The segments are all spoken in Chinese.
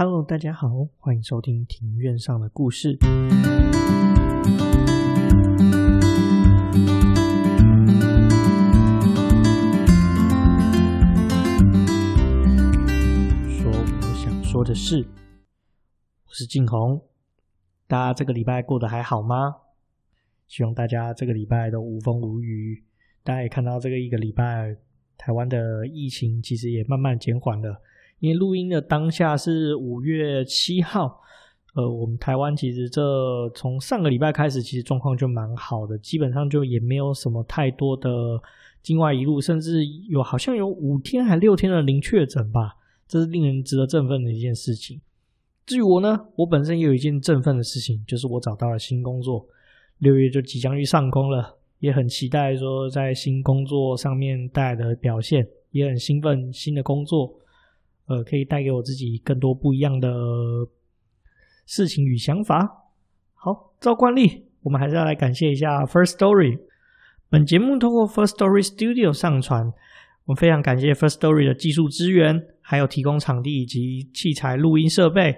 Hello，大家好，欢迎收听庭院上的故事。说我想说的事，我是静红。大家这个礼拜过得还好吗？希望大家这个礼拜都无风无雨。大家也看到这个一个礼拜，台湾的疫情其实也慢慢减缓了。因为录音的当下是五月七号，呃，我们台湾其实这从上个礼拜开始，其实状况就蛮好的，基本上就也没有什么太多的境外移入，甚至有好像有五天还六天的零确诊吧，这是令人值得振奋的一件事情。至于我呢，我本身也有一件振奋的事情，就是我找到了新工作，六月就即将去上工了，也很期待说在新工作上面带来的表现，也很兴奋新的工作。呃，可以带给我自己更多不一样的事情与想法。好，照惯例，我们还是要来感谢一下 First Story。本节目透过 First Story Studio 上传，我们非常感谢 First Story 的技术支援，还有提供场地以及器材录音设备。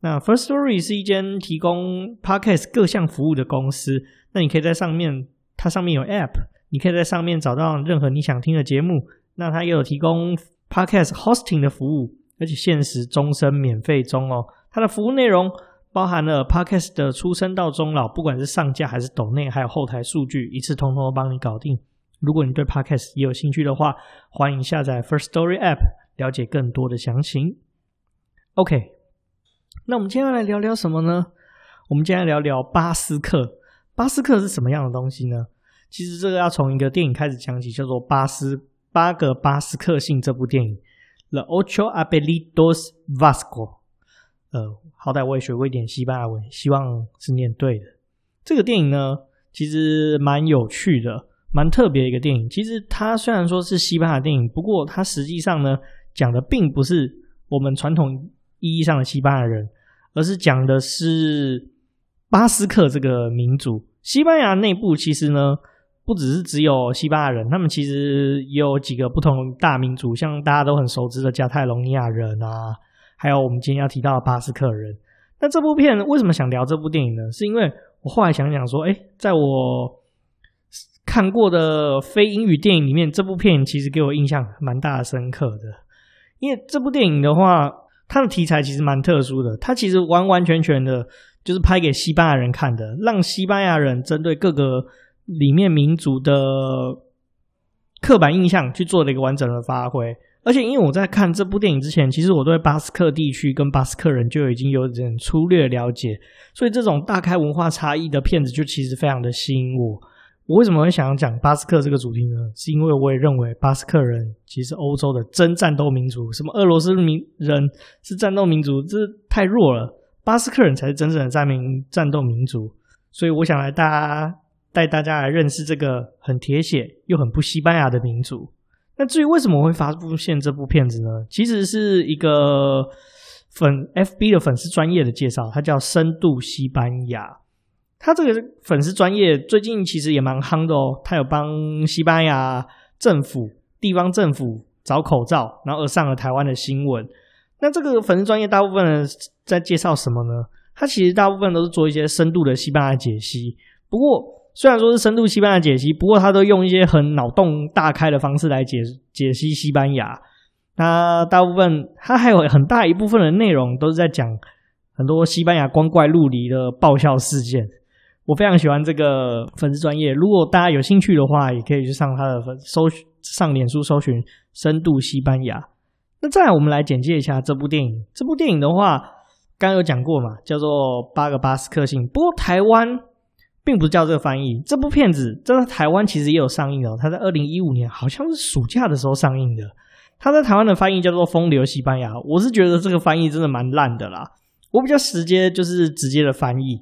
那 First Story 是一间提供 Podcast 各项服务的公司。那你可以在上面，它上面有 App，你可以在上面找到任何你想听的节目。那它也有提供。Podcast hosting 的服务，而且限时终身免费中哦。它的服务内容包含了 Podcast 的出生到终老，不管是上架还是抖内，还有后台数据，一次通通都帮你搞定。如果你对 Podcast 也有兴趣的话，欢迎下载 First Story App，了解更多的详情。OK，那我们今天要来聊聊什么呢？我们今天来聊聊巴斯克。巴斯克是什么样的东西呢？其实这个要从一个电影开始讲起，叫做《巴斯》。八个巴斯克姓这部电影，The Ocho Apellidos Vasco。呃，好歹我也学过一点西班牙文，希望是念对的。这个电影呢，其实蛮有趣的，蛮特别的一个电影。其实它虽然说是西班牙电影，不过它实际上呢，讲的并不是我们传统意义上的西班牙人，而是讲的是巴斯克这个民族。西班牙内部其实呢。不只是只有西班牙人，他们其实也有几个不同大民族，像大家都很熟知的加泰隆尼亚人啊，还有我们今天要提到的巴斯克人。那这部片为什么想聊这部电影呢？是因为我后来想想说，诶，在我看过的非英语电影里面，这部片其实给我印象蛮大的深刻的。因为这部电影的话，它的题材其实蛮特殊的，它其实完完全全的就是拍给西班牙人看的，让西班牙人针对各个。里面民族的刻板印象去做了一个完整的发挥，而且因为我在看这部电影之前，其实我对巴斯克地区跟巴斯克人就已经有点粗略了解，所以这种大开文化差异的片子就其实非常的吸引我。我为什么会想要讲巴斯克这个主题呢？是因为我也认为巴斯克人其实欧洲的真战斗民族，什么俄罗斯民人是战斗民族，这太弱了，巴斯克人才是真正的战民战斗民族。所以我想来大家。带大家来认识这个很铁血又很不西班牙的民族。那至于为什么会发布现这部片子呢？其实是一个粉 FB 的粉丝专业的介绍，它叫深度西班牙。它这个粉丝专业最近其实也蛮夯的哦。它有帮西班牙政府、地方政府找口罩，然后而上了台湾的新闻。那这个粉丝专业大部分人在介绍什么呢？它其实大部分都是做一些深度的西班牙解析，不过。虽然说是深度西班牙解析，不过他都用一些很脑洞大开的方式来解解析西班牙。那大部分他还有很大一部分的内容都是在讲很多西班牙光怪陆离的爆笑事件。我非常喜欢这个粉丝专业，如果大家有兴趣的话，也可以去上他的粉搜上脸书搜寻深度西班牙。那再来，我们来简介一下这部电影。这部电影的话，刚刚有讲过嘛，叫做八个巴斯克姓。不过台湾。并不是叫这个翻译，这部片子在台湾其实也有上映哦。它在二零一五年好像是暑假的时候上映的。它在台湾的翻译叫做《风流西班牙》，我是觉得这个翻译真的蛮烂的啦。我比较直接，就是直接的翻译，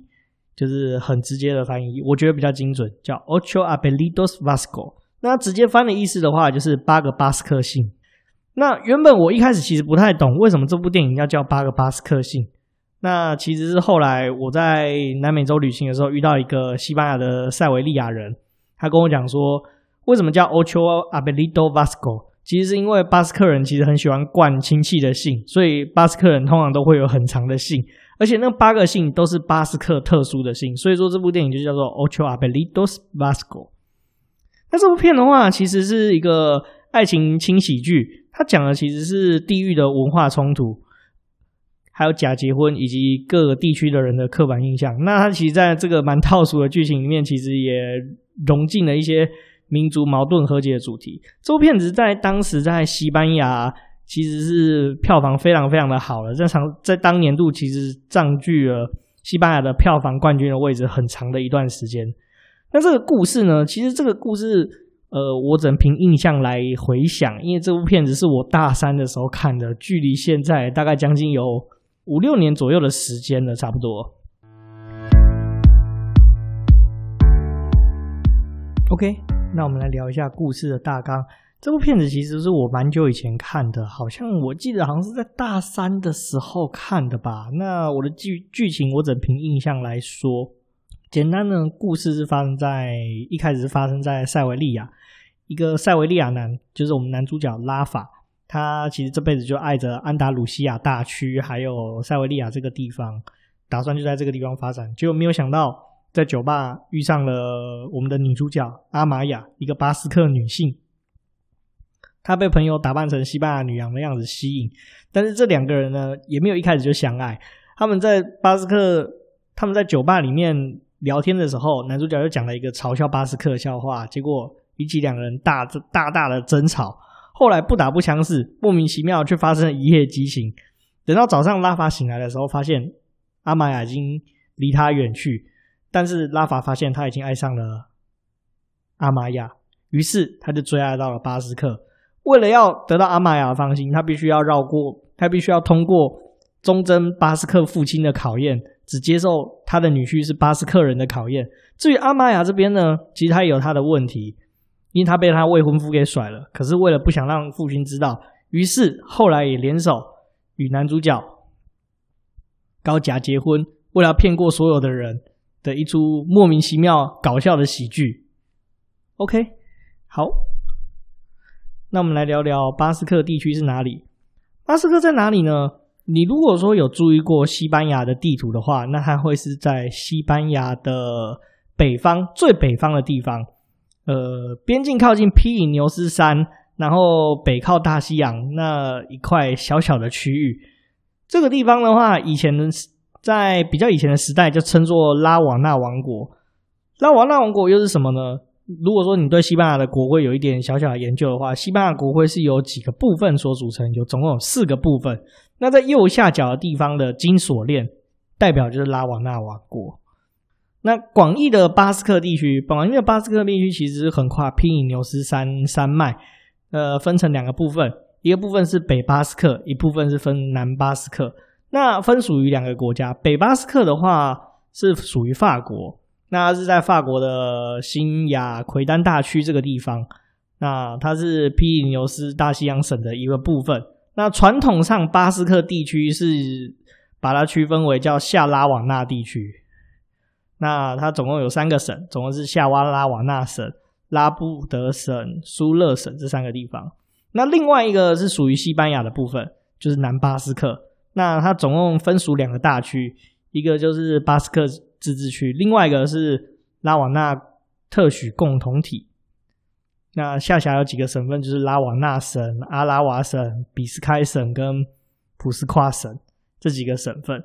就是很直接的翻译，我觉得比较精准，叫 Ocho Apellidos Vasco。那直接翻的意思的话，就是八个巴斯克姓。那原本我一开始其实不太懂为什么这部电影要叫八个巴斯克姓。那其实是后来我在南美洲旅行的时候遇到一个西班牙的塞维利亚人，他跟我讲说，为什么叫 Ocho Apellidos Vasco？其实是因为巴斯克人其实很喜欢冠亲戚的姓，所以巴斯克人通常都会有很长的姓，而且那八个姓都是巴斯克特殊的姓，所以说这部电影就叫做《Ocho Apellidos Vasco》。那这部片的话，其实是一个爱情轻喜剧，它讲的其实是地域的文化冲突，还有假结婚以及各个地区的人的刻板印象。那它其实在这个蛮套俗的剧情里面，其实也融进了一些。民族矛盾和解的主题，这部片子在当时在西班牙其实是票房非常非常的好了，在长在当年度其实占据了西班牙的票房冠军的位置很长的一段时间。那这个故事呢，其实这个故事，呃，我只能凭印象来回想，因为这部片子是我大三的时候看的，距离现在大概将近有五六年左右的时间了，差不多。OK。那我们来聊一下故事的大纲。这部片子其实是我蛮久以前看的，好像我记得好像是在大三的时候看的吧。那我的剧剧情我只凭印象来说，简单的故事是发生在一开始是发生在塞维利亚，一个塞维利亚男，就是我们男主角拉法，他其实这辈子就爱着安达鲁西亚大区还有塞维利亚这个地方，打算就在这个地方发展，结果没有想到。在酒吧遇上了我们的女主角阿玛雅，一个巴斯克女性。她被朋友打扮成西班牙女郎的样子吸引，但是这两个人呢，也没有一开始就相爱。他们在巴斯克，他们在酒吧里面聊天的时候，男主角就讲了一个嘲笑巴斯克的笑话，结果引起两个人大大大的争吵。后来不打不相识，莫名其妙却发生了一夜激情。等到早上拉法醒来的时候，发现阿玛雅已经离他远去。但是拉法发现他已经爱上了阿玛雅，于是他就追爱到了巴斯克。为了要得到阿玛雅的芳心，他必须要绕过，他必须要通过忠贞巴斯克父亲的考验，只接受他的女婿是巴斯克人的考验。至于阿玛雅这边呢，其实他也有他的问题，因为他被他未婚夫给甩了。可是为了不想让父亲知道，于是后来也联手与男主角搞假结婚，为了骗过所有的人。的一出莫名其妙搞笑的喜剧，OK，好，那我们来聊聊巴斯克地区是哪里？巴斯克在哪里呢？你如果说有注意过西班牙的地图的话，那它会是在西班牙的北方最北方的地方，呃，边境靠近皮伊牛斯山，然后北靠大西洋那一块小小的区域。这个地方的话，以前。在比较以前的时代，就称作拉瓦纳王国。拉瓦纳王国又是什么呢？如果说你对西班牙的国徽有一点小小的研究的话，西班牙国徽是由几个部分所组成，有总共有四个部分。那在右下角的地方的金锁链，代表就是拉瓦纳王国。那广义的巴斯克地区，广义的巴斯克地区其实横跨皮伊牛斯山山脉，呃，分成两个部分，一个部分是北巴斯克，一部分是分南巴斯克。那分属于两个国家，北巴斯克的话是属于法国，那是在法国的新亚奎丹大区这个地方，那它是皮伊牛斯大西洋省的一个部分。那传统上巴斯克地区是把它区分为叫夏拉瓦纳地区，那它总共有三个省，总共是夏瓦拉瓦纳省、拉布德省、苏勒省这三个地方。那另外一个是属于西班牙的部分，就是南巴斯克。那它总共分属两个大区，一个就是巴斯克自治区，另外一个是拉瓦纳特许共同体。那下辖有几个省份，就是拉瓦纳省、阿拉瓦省、比斯开省跟普斯夸省这几个省份。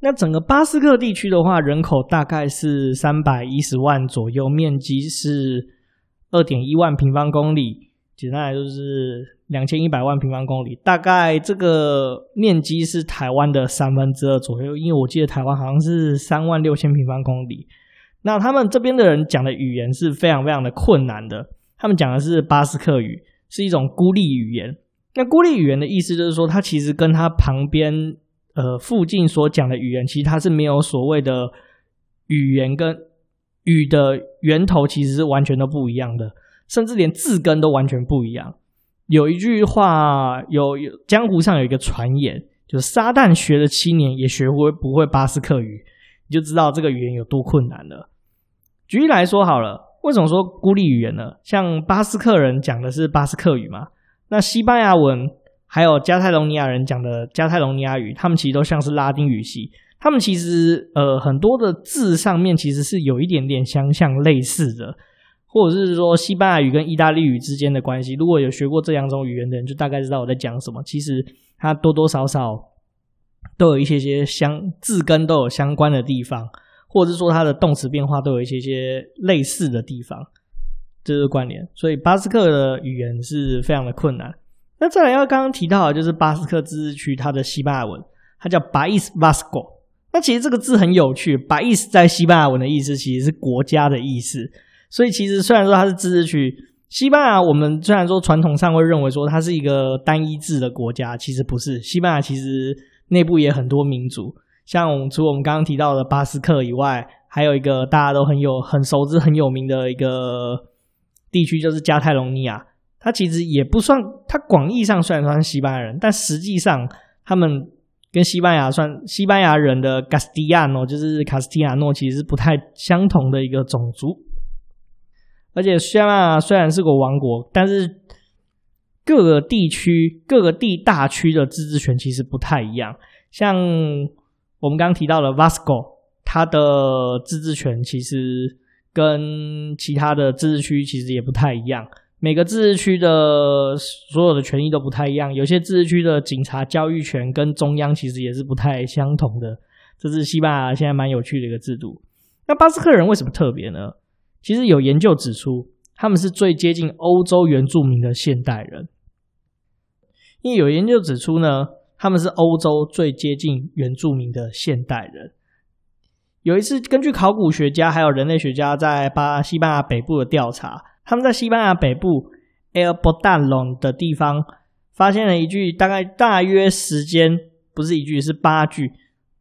那整个巴斯克地区的话，人口大概是三百一十万左右，面积是二点一万平方公里，简单来说就是。两千一百万平方公里，大概这个面积是台湾的三分之二左右。因为我记得台湾好像是三万六千平方公里。那他们这边的人讲的语言是非常非常的困难的。他们讲的是巴斯克语，是一种孤立语言。那孤立语言的意思就是说，它其实跟它旁边呃附近所讲的语言，其实它是没有所谓的语言跟语的源头，其实是完全都不一样的，甚至连字根都完全不一样。有一句话，有有江湖上有一个传言，就是撒旦学了七年也学会不会巴斯克语，你就知道这个语言有多困难了。举例来说好了，为什么说孤立语言呢？像巴斯克人讲的是巴斯克语嘛，那西班牙文还有加泰隆尼亚人讲的加泰隆尼亚语，他们其实都像是拉丁语系。他们其实呃很多的字上面其实是有一点点相像类似的，或者是说西班牙语跟意大利语之间的关系。如果有学过这两种语言的人，就大概知道我在讲什么。其实它多多少少都有一些些相字根都有相关的地方。或者是说它的动词变化都有一些些类似的地方，这是关联。所以巴斯克的语言是非常的困难。那再来要刚刚提到的就是巴斯克自治区它的西班牙文，它叫 País Vasco。那其实这个字很有趣，País 在西班牙文的意思其实是国家的意思。所以其实虽然说它是自治区，西班牙我们虽然说传统上会认为说它是一个单一制的国家，其实不是。西班牙其实内部也很多民族。像除我们刚刚提到的巴斯克以外，还有一个大家都很有很熟知、很有名的一个地区，就是加泰隆尼亚。他其实也不算，他广义上虽然算是西班牙人，但实际上他们跟西班牙算西班牙人的卡斯蒂亚诺，就是卡斯蒂亚诺，其实是不太相同的一个种族。而且西班牙虽然是个王国，但是各个地区、各个地大区的自治权其实不太一样，像。我们刚刚提到的 Vasco，它的自治权其实跟其他的自治区其实也不太一样。每个自治区的所有的权益都不太一样，有些自治区的警察教育权跟中央其实也是不太相同的。这是西班牙现在蛮有趣的一个制度。那巴斯克人为什么特别呢？其实有研究指出，他们是最接近欧洲原住民的现代人。因为有研究指出呢。他们是欧洲最接近原住民的现代人。有一次，根据考古学家还有人类学家在巴西班牙北部的调查，他们在西班牙北部 El Portalón 的地方发现了一具大概大约时间不是一具是八具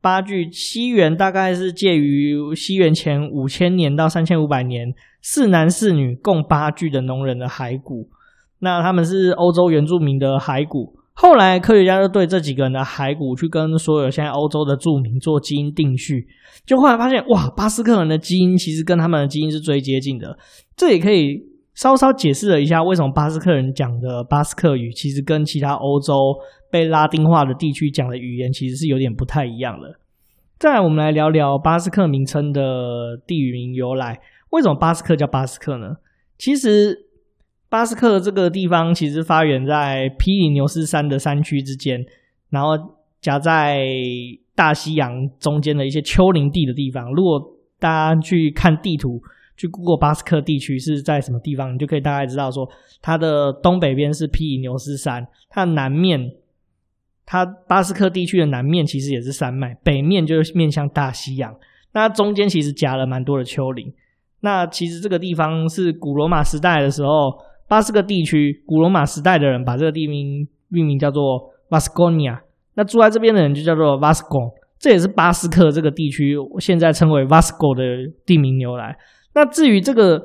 八具西元大概是介于西元前五千年到三千五百年四男四女共八具的农人的骸骨。那他们是欧洲原住民的骸骨。后来科学家就对这几个人的骸骨去跟所有现在欧洲的住民做基因定序，就后来发现，哇，巴斯克人的基因其实跟他们的基因是最接近的。这也可以稍稍解释了一下为什么巴斯克人讲的巴斯克语其实跟其他欧洲被拉丁化的地区讲的语言其实是有点不太一样的。再来，我们来聊聊巴斯克名称的地域名由来。为什么巴斯克叫巴斯克呢？其实。巴斯克这个地方其实发源在皮里牛斯山的山区之间，然后夹在大西洋中间的一些丘陵地的地方。如果大家去看地图，去 Google 巴斯克地区是在什么地方，你就可以大概知道说，它的东北边是皮里牛斯山，它的南面，它巴斯克地区的南面其实也是山脉，北面就是面向大西洋，那中间其实夹了蛮多的丘陵。那其实这个地方是古罗马时代的时候。巴斯克地区，古罗马时代的人把这个地名命名叫做 Vasconia，那住在这边的人就叫做 Vasco，这也是巴斯克这个地区现在称为 Vasco 的地名由来。那至于这个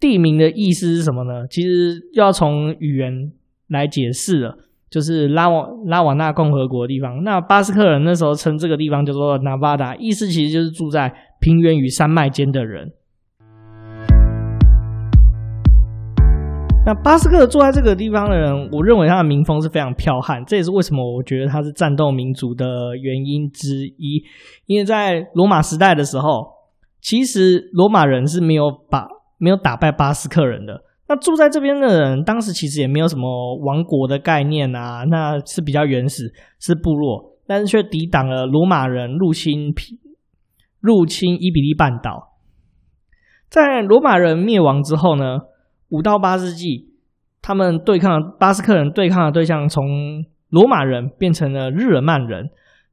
地名的意思是什么呢？其实要从语言来解释了，就是拉瓦拉瓦纳共和国地方。那巴斯克人那时候称这个地方叫做纳巴达意思其实就是住在平原与山脉间的人。那巴斯克住在这个地方的人，我认为他的民风是非常剽悍，这也是为什么我觉得他是战斗民族的原因之一。因为在罗马时代的时候，其实罗马人是没有把没有打败巴斯克人的。那住在这边的人，当时其实也没有什么王国的概念啊，那是比较原始，是部落，但是却抵挡了罗马人入侵入侵伊比利半岛。在罗马人灭亡之后呢，五到八世纪，他们对抗巴斯克人对抗的对象从罗马人变成了日耳曼人。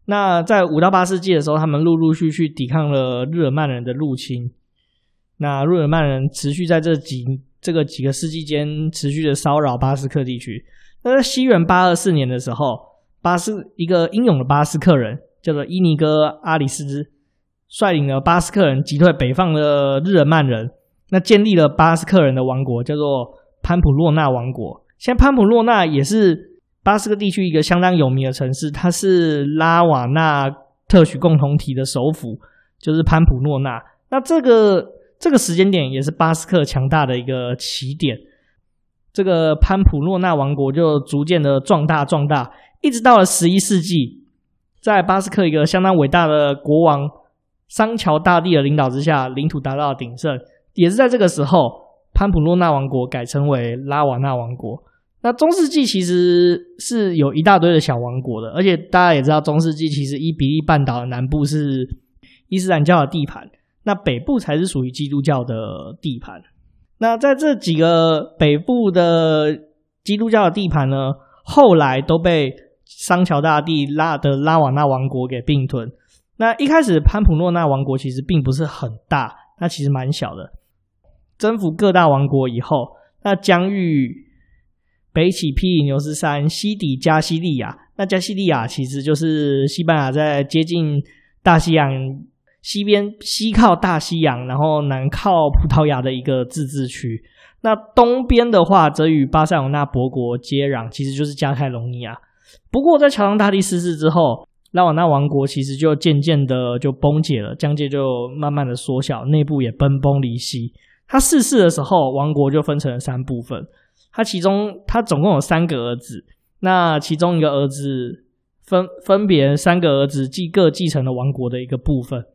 那在五到八世纪的时候，他们陆陆续续抵抗了日耳曼人的入侵。那日耳曼人持续在这几这个几个世纪间持续的骚扰巴斯克地区。那在西元八二四年的时候，巴斯一个英勇的巴斯克人叫做伊尼哥阿里斯，率领了巴斯克人击退北方的日耳曼人。那建立了巴斯克人的王国，叫做潘普洛纳王国。现在潘普洛纳也是巴斯克地区一个相当有名的城市，它是拉瓦纳特许共同体的首府，就是潘普诺纳。那这个这个时间点也是巴斯克强大的一个起点。这个潘普诺纳王国就逐渐的壮大壮大，一直到了十一世纪，在巴斯克一个相当伟大的国王桑乔大帝的领导之下，领土达到了鼎盛。也是在这个时候，潘普诺纳王国改称为拉瓦纳王国。那中世纪其实是有一大堆的小王国的，而且大家也知道，中世纪其实伊比利半岛的南部是伊斯兰教的地盘，那北部才是属于基督教的地盘。那在这几个北部的基督教的地盘呢，后来都被桑乔大帝拉的拉瓦纳王国给并吞。那一开始潘普洛纳王国其实并不是很大，那其实蛮小的。征服各大王国以后，那疆域北起比利牛斯山，西抵加西利亚。那加西利亚其实就是西班牙在接近大西洋。西边西靠大西洋，然后南靠葡萄牙的一个自治区。那东边的话，则与巴塞隆纳伯国接壤，其实就是加泰隆尼亚。不过，在乔装大帝逝世之后，拉瓦纳王国其实就渐渐的就崩解了，疆界就慢慢的缩小，内部也分崩离析。他逝世的时候，王国就分成了三部分。他其中他总共有三个儿子，那其中一个儿子分分别三个儿子继各继承了王国的一个部分。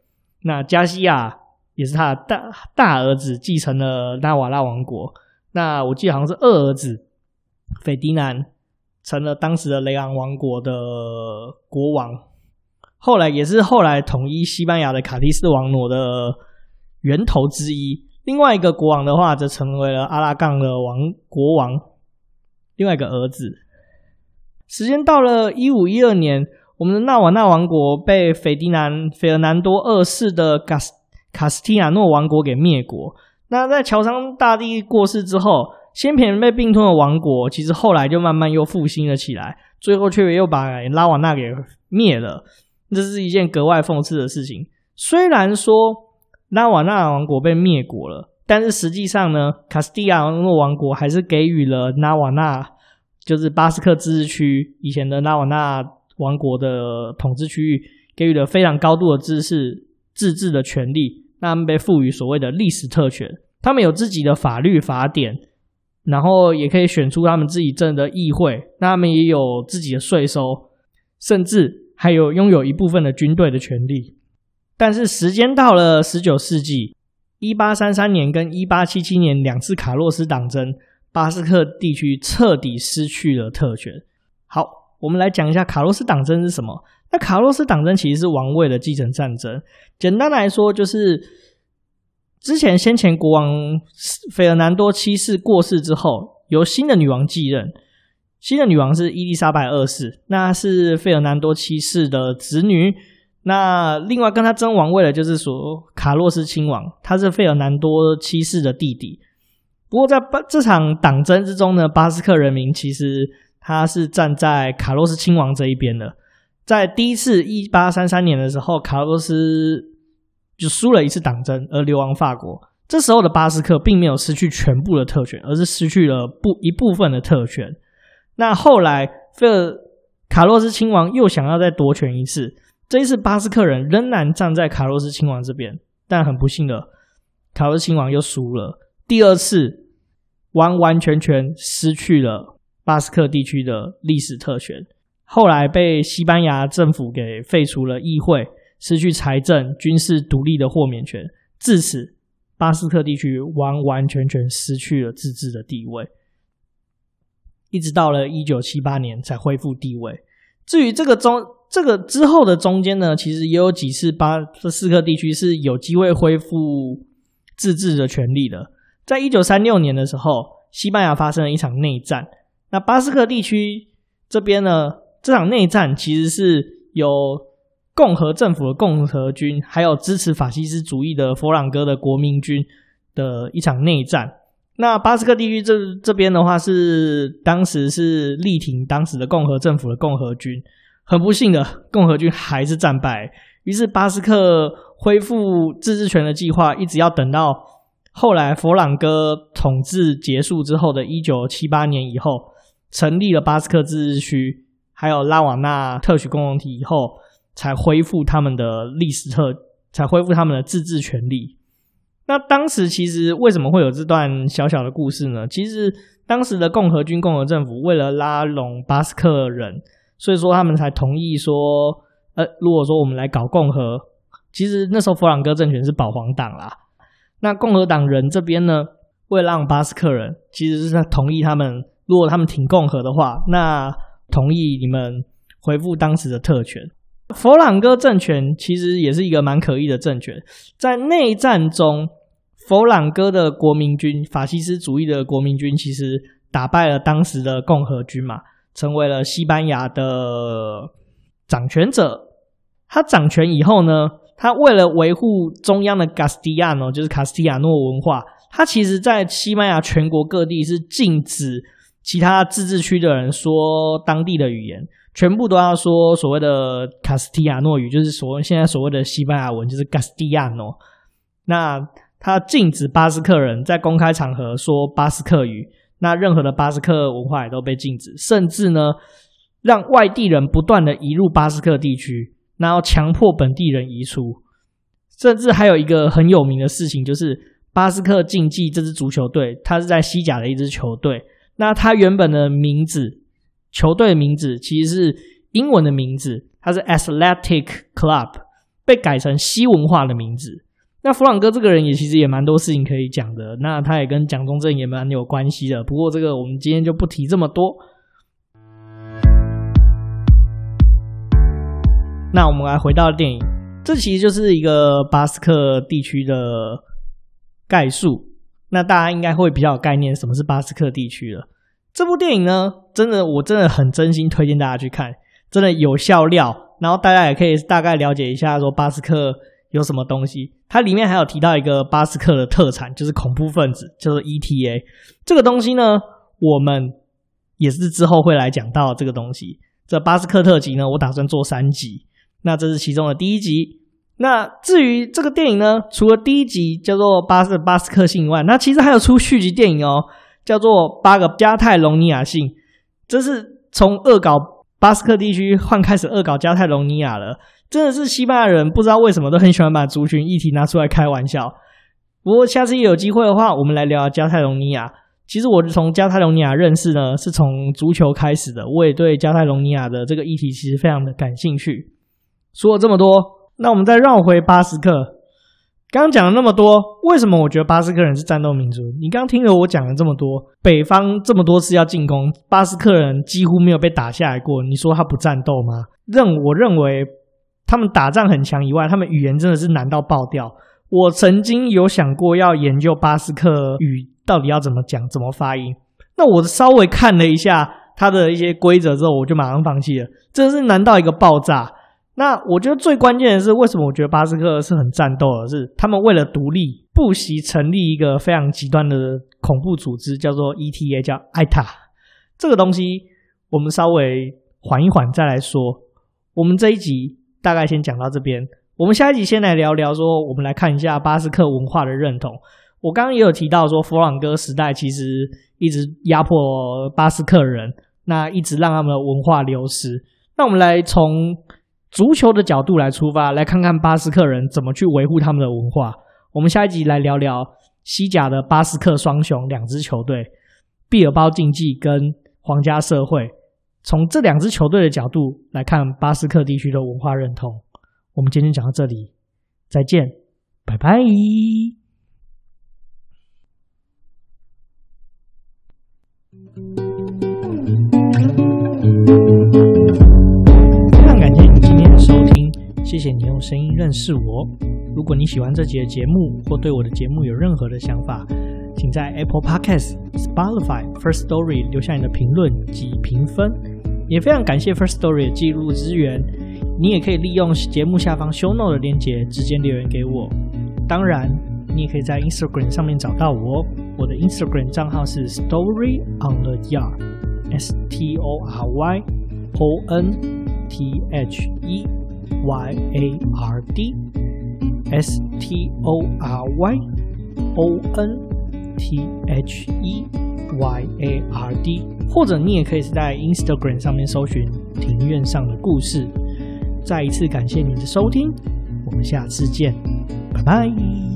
那加西亚也是他的大大儿子继承了纳瓦拉王国。那我记得好像是二儿子斐迪南成了当时的雷昂王国的国王，后来也是后来统一西班牙的卡蒂斯王国的源头之一。另外一个国王的话，则成为了阿拉冈的王国王。另外一个儿子，时间到了一五一二年。我们的纳瓦纳王国被斐迪南、费尔南多二世的卡斯卡斯蒂亚诺王国给灭国。那在乔桑大帝过世之后，先前被并吞的王国，其实后来就慢慢又复兴了起来，最后却又把拉瓦纳给灭了。这是一件格外讽刺的事情。虽然说拉瓦纳王国被灭国了，但是实际上呢，卡斯蒂亚诺王国还是给予了纳瓦纳，就是巴斯克自治区以前的纳瓦纳。王国的统治区域给予了非常高度的自治自治的权利，那他们被赋予所谓的历史特权，他们有自己的法律法典，然后也可以选出他们自己政的议会，那他们也有自己的税收，甚至还有拥有一部分的军队的权利。但是时间到了十九世纪，一八三三年跟一八七七年两次卡洛斯党争，巴斯克地区彻底失去了特权。好。我们来讲一下卡洛斯党争是什么？那卡洛斯党争其实是王位的继承战争。简单来说，就是之前先前国王费尔南多七世过世之后，由新的女王继任。新的女王是伊丽莎白二世，那是费尔南多七世的子女。那另外跟他争王位的就是说卡洛斯亲王，他是费尔南多七世的弟弟。不过在巴这场党争之中呢，巴斯克人民其实。他是站在卡洛斯亲王这一边的。在第一次一八三三年的时候，卡洛斯就输了一次党争，而流亡法国。这时候的巴斯克并没有失去全部的特权，而是失去了不一部分的特权。那后来，费尔卡洛斯亲王又想要再夺权一次，这一次巴斯克人仍然站在卡洛斯亲王这边，但很不幸的，卡洛斯亲王又输了。第二次，完完全全失去了。巴斯克地区的历史特权，后来被西班牙政府给废除了议会，失去财政、军事独立的豁免权。自此，巴斯克地区完完全全失去了自治的地位，一直到了一九七八年才恢复地位。至于这个中，这个之后的中间呢，其实也有几次巴斯克地区是有机会恢复自治的权利的。在一九三六年的时候，西班牙发生了一场内战。那巴斯克地区这边呢，这场内战其实是有共和政府的共和军，还有支持法西斯主义的佛朗哥的国民军的一场内战。那巴斯克地区这这边的话，是当时是力挺当时的共和政府的共和军，很不幸的，共和军还是战败。于是巴斯克恢复自治权的计划，一直要等到后来佛朗哥统治结束之后的一九七八年以后。成立了巴斯克自治区，还有拉瓦纳特许共同体以后，才恢复他们的历史特，才恢复他们的自治权利。那当时其实为什么会有这段小小的故事呢？其实当时的共和军、共和政府为了拉拢巴斯克人，所以说他们才同意说，呃，如果说我们来搞共和，其实那时候佛朗哥政权是保皇党啦。那共和党人这边呢，为了让巴斯克人，其实是在同意他们，如果他们挺共和的话，那同意你们恢复当时的特权。佛朗哥政权其实也是一个蛮可疑的政权，在内战中，佛朗哥的国民军，法西斯主义的国民军，其实打败了当时的共和军嘛，成为了西班牙的掌权者。他掌权以后呢，他为了维护中央的卡斯蒂亚诺，就是卡斯蒂亚诺文化，他其实在西班牙全国各地是禁止其他自治区的人说当地的语言。全部都要说所谓的卡斯蒂亚诺语，就是所谓现在所谓的西班牙文，就是卡斯蒂亚诺。那他禁止巴斯克人在公开场合说巴斯克语，那任何的巴斯克文化也都被禁止，甚至呢，让外地人不断的移入巴斯克地区，然后强迫本地人移出。甚至还有一个很有名的事情，就是巴斯克竞技这支足球队，它是在西甲的一支球队，那它原本的名字。球队的名字其实是英文的名字，它是 Athletic Club，被改成西文化的名字。那弗朗哥这个人也其实也蛮多事情可以讲的，那他也跟蒋中正也蛮有关系的。不过这个我们今天就不提这么多。那我们来回到电影，这其实就是一个巴斯克地区的概述。那大家应该会比较有概念，什么是巴斯克地区了。这部电影呢，真的，我真的很真心推荐大家去看，真的有笑料。然后大家也可以大概了解一下，说巴斯克有什么东西。它里面还有提到一个巴斯克的特产，就是恐怖分子，叫做 ETA。这个东西呢，我们也是之后会来讲到这个东西。这巴斯克特辑呢，我打算做三集，那这是其中的第一集。那至于这个电影呢，除了第一集叫做巴斯巴斯克性以外，那其实还有出续集电影哦。叫做八个加泰隆尼亚信，这是从恶搞巴斯克地区换开始恶搞加泰隆尼亚了。真的是西班牙人不知道为什么都很喜欢把族群议题拿出来开玩笑。不过下次有机会的话，我们来聊聊加泰隆尼亚。其实我从加泰隆尼亚认识呢，是从足球开始的。我也对加泰隆尼亚的这个议题其实非常的感兴趣。说了这么多，那我们再绕回巴斯克。刚刚讲了那么多，为什么我觉得巴斯克人是战斗民族？你刚刚听了我讲了这么多，北方这么多次要进攻，巴斯克人几乎没有被打下来过。你说他不战斗吗？认我认为他们打仗很强以外，他们语言真的是难到爆掉。我曾经有想过要研究巴斯克语到底要怎么讲、怎么发音。那我稍微看了一下他的一些规则之后，我就马上放弃了。真的是难到一个爆炸。那我觉得最关键的是，为什么我觉得巴斯克是很战斗的？是他们为了独立，不惜成立一个非常极端的恐怖组织，叫做 ETA，叫 ETA。这个东西我们稍微缓一缓再来说。我们这一集大概先讲到这边，我们下一集先来聊聊说，我们来看一下巴斯克文化的认同。我刚刚也有提到说，佛朗哥时代其实一直压迫巴斯克人，那一直让他们的文化流失。那我们来从足球的角度来出发，来看看巴斯克人怎么去维护他们的文化。我们下一集来聊聊西甲的巴斯克双雄两支球队——毕尔包竞技跟皇家社会。从这两支球队的角度来看巴斯克地区的文化认同。我们今天讲到这里，再见，拜拜。谢谢你用声音认识我。如果你喜欢这集的节目，或对我的节目有任何的想法，请在 Apple Podcasts、Spotify、First Story 留下你的评论及评分。也非常感谢 First Story 的记录资源。你也可以利用节目下方 Show Note 的链接直接留言给我。当然，你也可以在 Instagram 上面找到我。我的 Instagram 账号是 Story on the Yard，S T O R Y O N T H E。Y A R D S T O R Y O N T H E Y A R D，或者你也可以是在 Instagram 上面搜寻“庭院上的故事”。再一次感谢你的收听，我们下次见，拜拜。